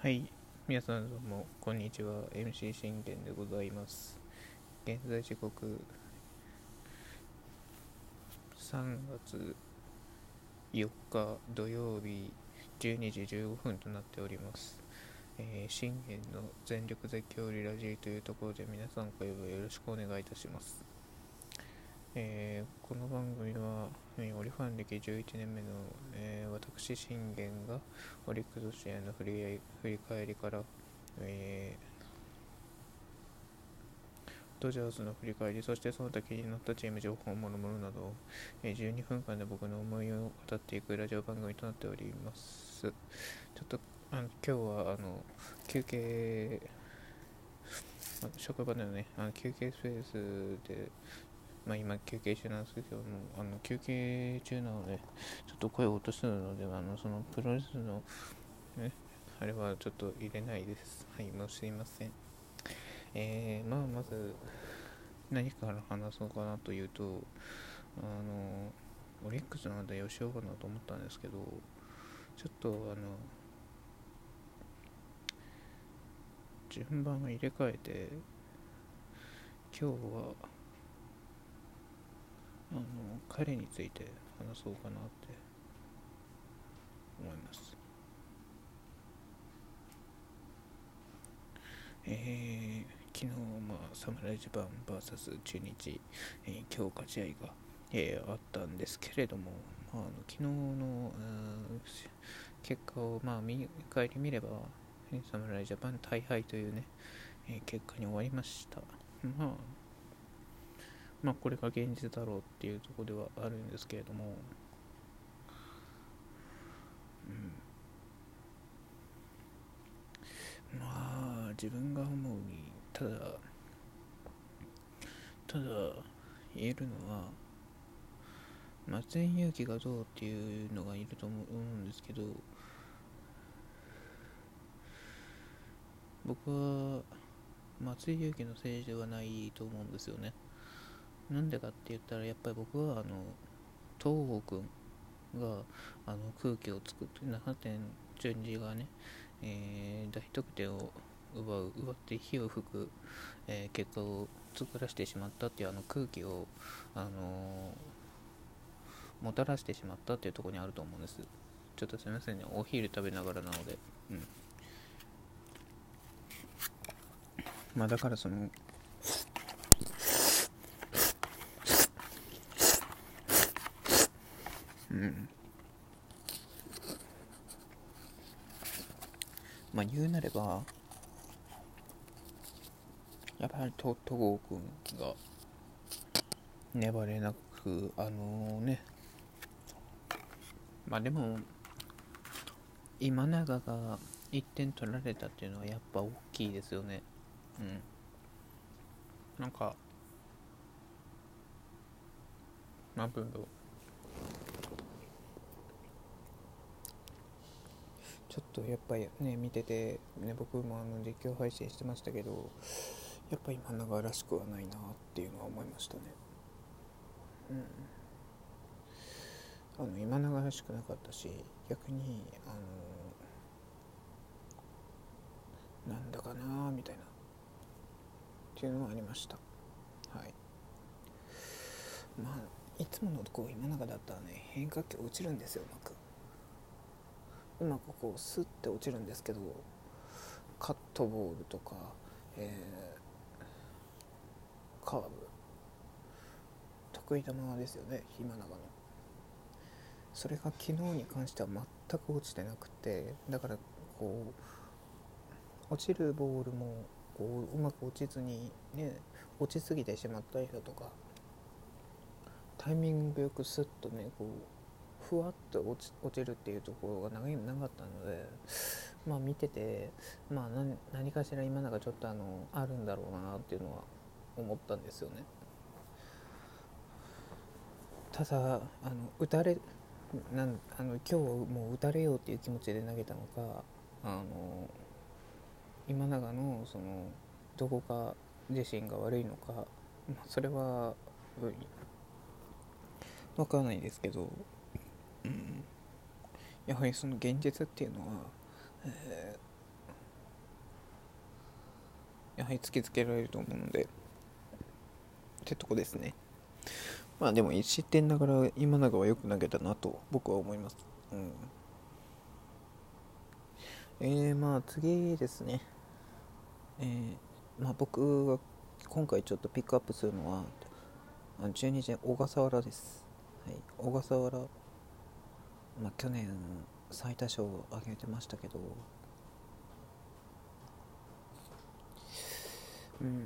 はい、皆さんどうも、こんにちは。MC 信玄でございます。現在時刻3月4日土曜日12時15分となっております。えー、信玄の全力絶叫リラジーというところで皆さん今夜はよろしくお願いいたします。えーこの番組は、えーオリファン歴11年目の、えー私信玄がオリックス試合の振り振り返りから、えドジャースの振り返りそしてその他気になったチーム情報ものものなど、え12分間で僕の思いを語っていくラジオ番組となっております。ちょっとあの今日はあの休憩職場でのねあの休憩スペースでまあ今休憩中なんですけどあの休憩中なのでちょっと声を落とすのであのそのプロレスのねあれはちょっと入れないです。はいもうすいません。えー、まあまず何から話そうかなというとあのオリックスなんでよしようかなと思ったんですけどちょっとあの順番を入れ替えて今日はあの彼について話そうかなって思いますえー昨日、まあ、侍ジャパン VS 中日、えー強化試合が、えーあったんですけれども、まあ、あの昨日の結果を、まあ、見返り見れば、えー侍ジャパン大敗というね、えー結果に終わりました。まあまあこれが現実だろうっていうとこではあるんですけれども、うん、まあ自分が思うにただただ言えるのは松井裕樹がどうっていうのがいると思うんですけど僕は松井裕樹のせいではないと思うんですよね。なんでかって言ったらやっぱり僕はあの東郷君があの空気を作って7点順次がね、えー大得点を奪う奪って火を吹く、えー結果を作らせてしまったっていうあの空気を、あのーもたらしてしまったっていうところにあると思うんです。ちょっとすみませんね。お昼食べながらなので。うん。まあだからそのうん。まあ言うなればやっぱり戸郷君が粘れなくあのね。まあでも今永が1点取られたっていうのはやっぱ大きいですよね。うん。なんかなんていうんだろうちょっとやっぱりね見てて、ね、僕もあの実況配信してましたけどやっぱ今永らしくはないなっていうのは思いましたね。うん。あの今永らしくなかったし逆にあのなんだかなみたいなっていうのはありました。はい。まあいつものこう今永だったらね変化球落ちるんですようまく。うまくこうスッて落ちるんですけどカットボールとか、えーカーブ。得意球ですよね今永のそれが昨日に関しては全く落ちてなくてだからこう落ちるボールもこううまく落ちずにね落ちすぎてしまったりだとかタイミングよくスッとねこうふわっと落ち落ちるっていうところが長いなかったのでまあ見ててまあ何何かしら今永ちょっとあのあるんだろうなっていうのは思ったんですよね。ただあの打たれなんあの今日もう打たれようっていう気持ちで投げたのかあの今永のそのどこか自身が悪いのか、まあ、それはうんわからないですけど、うん、やはりその現実っていうのは、えーやはり突きつけられると思うのでってとこですね。まあでも1失点ながら今永はよく投げたなと僕は思います。うん。えー、まあ次ですね。えー、まあ僕が今回ちょっとピックアップするのは中日小笠原です、はい、小笠原、まあ、去年最多勝を挙げてましたけど。うん。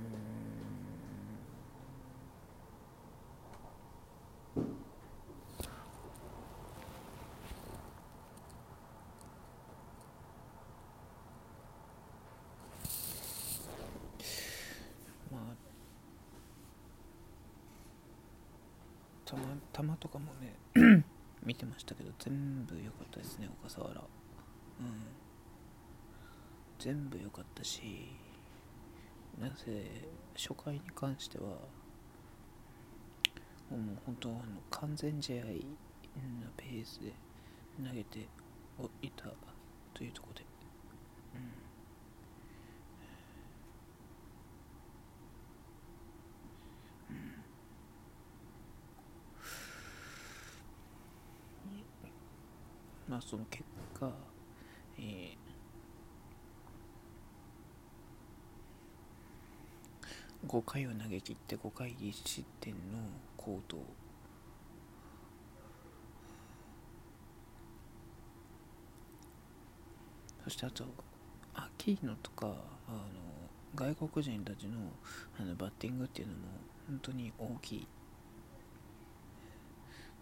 まあ。球とかもね。見てましたけど全部良かったですね小笠原うん。全部良かったしなぜ初回に関してはもう本当あの完全試合のペースで投げていたというところで、うんまあその結果、えー、5回を投げ切って5回1失点の好投。そしてあとアキーノとかあの外国人たちのあのバッティングっていうのも本当に大きい。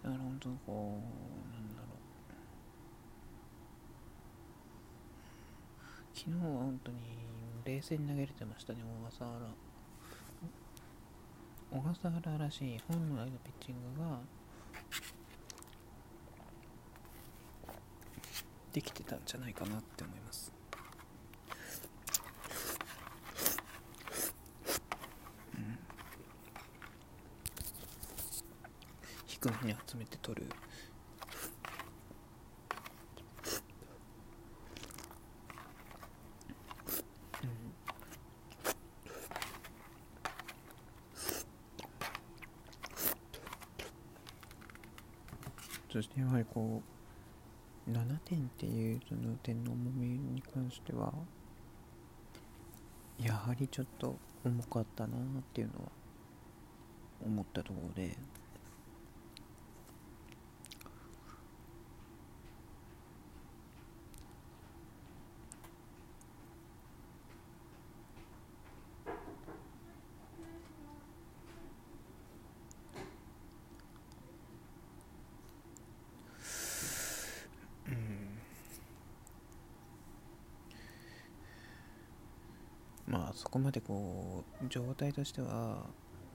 だから本当にこうなんだろう。昨日は本当に冷静に投げれてましたね、小笠原。小笠原らしい本来のピッチングができてたんじゃないかなって思います。低めに集めて取る。そしてやはりこう7点っていうその点の重みに関してはやはりちょっと重かったなっていうのは思ったところで。まあそこまでこう状態としては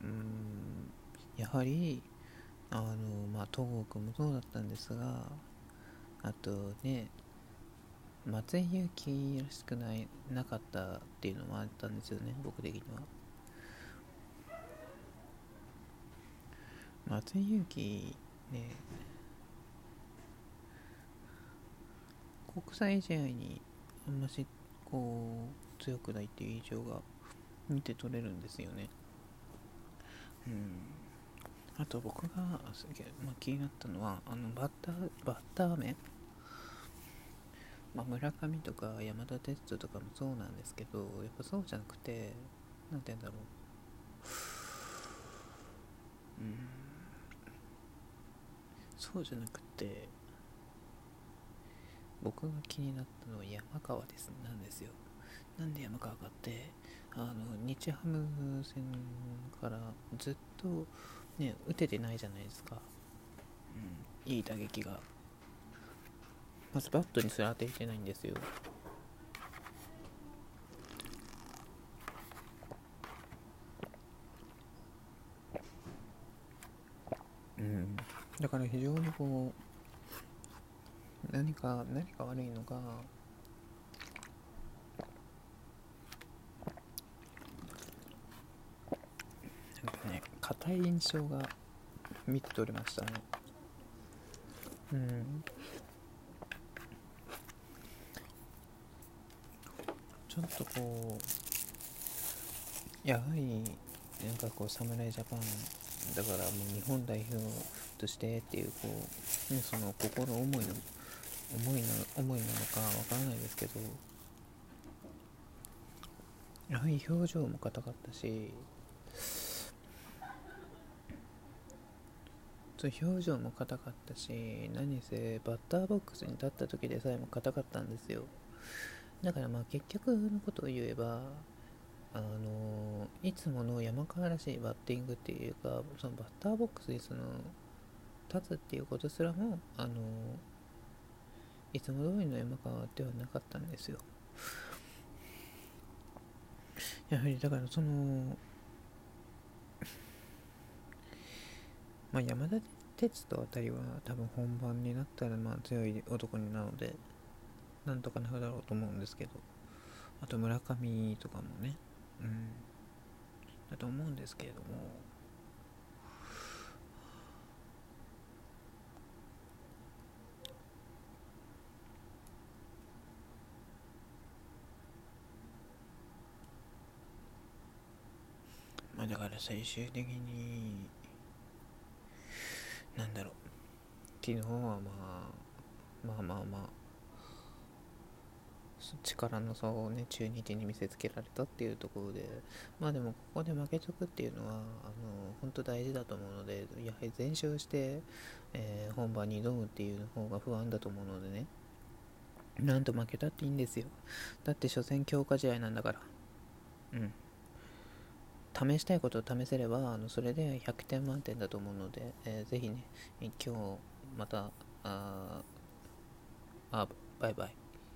うんやはりあのまあ東郷君もそうだったんですがあとね松井裕樹らしくないなかったっていうのもあったんですよね僕的には。松井裕樹ね国際試合にあんましこう強くないっていう印象が見て取れるんですよね。うん。あと僕が、まあ、気になったのは、あのバッター、バッター面まあ、村上とか山田哲人とかもそうなんですけど、やっぱそうじゃなくて、なんて言うんだろう。うん。そうじゃなくて、僕が気になったのは山川です、なんですよ。なんで山川かってあの日ハム戦からずっとね打ててないじゃないですか、うん、いい打撃が。まずバットにすら当ててないんですよ。うん。だから非常にこう何か何か悪いのか硬い印象が見て取れましたね。うん。ちょっとこうやはりなんかこう侍ジャパンだからもう日本代表としてっていうこう、ね、その心思いの思いな思いなのかわからないですけどやはり表情も硬かったし表情も硬かったし何せバッターボックスに立った時でさえも硬かったんですよ。だからまあ結局のことを言えばあのいつもの山川らしいバッティングっていうかそのバッターボックスにその立つっていうことすらもあのいつも通りの山川ではなかったんですよ。やはりだからそのまあ山田哲人あたりは多分本番になったらまあ強い男になのでなんとかなるだろうと思うんですけど。あと村上とかもね。うん。だと思うんですけれども。まあだから最終的になんだろう。昨日はまあまあまあまあ力の差をね中日に見せつけられたっていうところでまあでもここで負けとくっていうのはあの本当大事だと思うのでやはり全勝して、えー、本番に挑むっていう方が不安だと思うのでね。なんと負けたっていいんですよ。だって初戦強化試合なんだから。うん。試したいことを試せればあのそれで100点満点だと思うので、えー、ぜひね今日またああバイバイ。